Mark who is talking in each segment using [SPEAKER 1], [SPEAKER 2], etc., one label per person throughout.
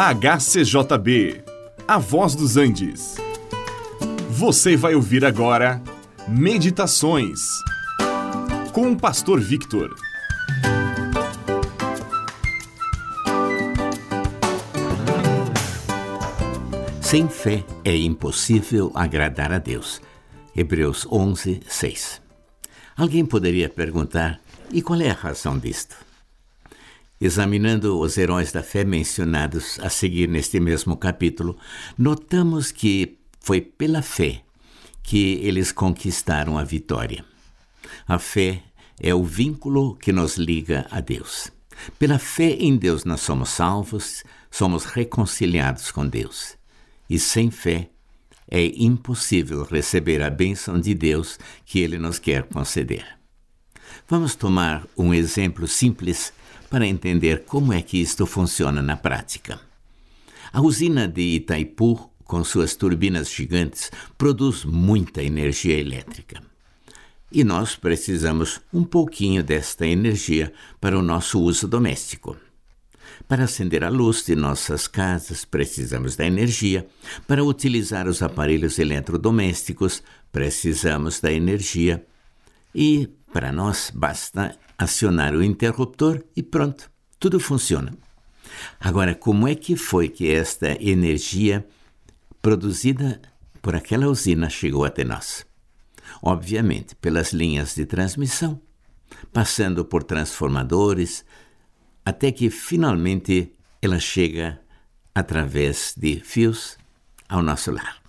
[SPEAKER 1] HCJB, A Voz dos Andes. Você vai ouvir agora Meditações com o Pastor Victor.
[SPEAKER 2] Sem fé é impossível agradar a Deus. Hebreus 11, 6. Alguém poderia perguntar: e qual é a razão disto? Examinando os heróis da fé mencionados a seguir neste mesmo capítulo, notamos que foi pela fé que eles conquistaram a vitória. A fé é o vínculo que nos liga a Deus. Pela fé em Deus nós somos salvos, somos reconciliados com Deus. E sem fé é impossível receber a bênção de Deus que Ele nos quer conceder. Vamos tomar um exemplo simples para entender como é que isto funciona na prática. A usina de Itaipu, com suas turbinas gigantes, produz muita energia elétrica. E nós precisamos um pouquinho desta energia para o nosso uso doméstico. Para acender a luz de nossas casas, precisamos da energia. Para utilizar os aparelhos eletrodomésticos, precisamos da energia. E para nós basta acionar o interruptor e pronto, tudo funciona. Agora, como é que foi que esta energia produzida por aquela usina chegou até nós? Obviamente, pelas linhas de transmissão, passando por transformadores, até que finalmente ela chega através de fios ao nosso lar.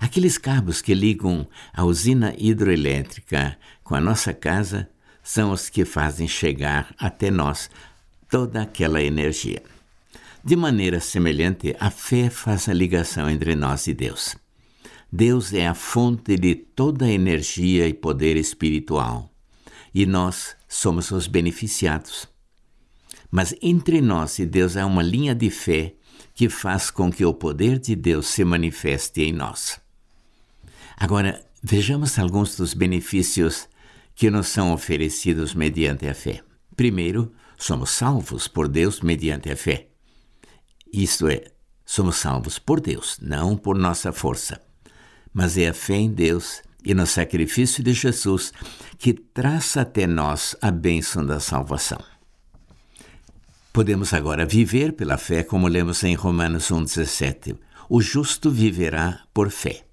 [SPEAKER 2] Aqueles cabos que ligam a usina hidroelétrica com a nossa casa são os que fazem chegar até nós toda aquela energia. De maneira semelhante, a fé faz a ligação entre nós e Deus. Deus é a fonte de toda a energia e poder espiritual, e nós somos os beneficiados. Mas entre nós e Deus há uma linha de fé que faz com que o poder de Deus se manifeste em nós. Agora, vejamos alguns dos benefícios que nos são oferecidos mediante a fé. Primeiro, somos salvos por Deus mediante a fé. Isto é, somos salvos por Deus, não por nossa força. Mas é a fé em Deus e no sacrifício de Jesus que traz até nós a bênção da salvação. Podemos agora viver pela fé, como lemos em Romanos 1,17. O justo viverá por fé.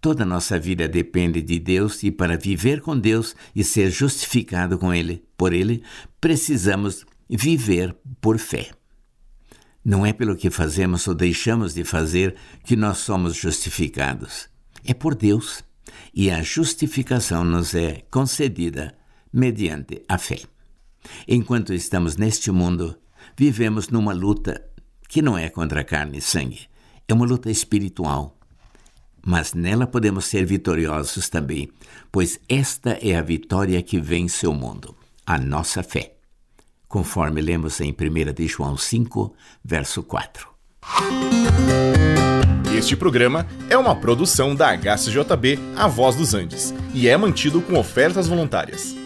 [SPEAKER 2] Toda a nossa vida depende de Deus e para viver com Deus e ser justificado com Ele, por Ele, precisamos viver por fé. Não é pelo que fazemos ou deixamos de fazer que nós somos justificados. É por Deus. E a justificação nos é concedida mediante a fé. Enquanto estamos neste mundo, vivemos numa luta que não é contra carne e sangue, é uma luta espiritual mas nela podemos ser vitoriosos também, pois esta é a vitória que vence o mundo, a nossa fé. Conforme lemos em 1 de João 5, verso 4.
[SPEAKER 1] Este programa é uma produção da HCJB A Voz dos Andes e é mantido com ofertas voluntárias.